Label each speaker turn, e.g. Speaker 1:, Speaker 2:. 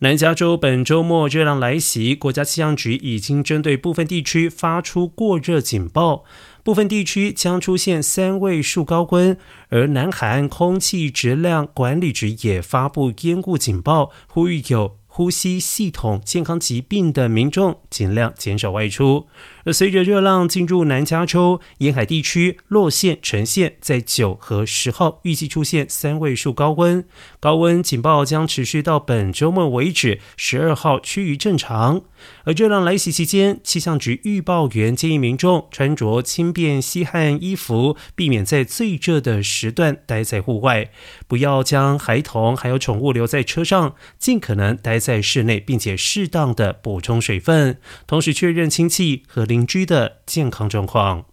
Speaker 1: 南加州本周末热浪来袭，国家气象局已经针对部分地区发出过热警报，部分地区将出现三位数高温，而南海岸空气质量管理局也发布烟雾警报，呼吁有。呼吸系统健康疾病的民众尽量减少外出。而随着热浪进入南加州沿海地区，洛县、城县在九和十号预计出现三位数高温，高温警报将持续到本周末为止。十二号趋于正常。而热浪来袭期间，气象局预报员建议民众穿着轻便吸汗衣服，避免在最热的时段待在户外，不要将孩童还有宠物留在车上，尽可能待。在室内，并且适当的补充水分，同时确认亲戚和邻居的健康状况。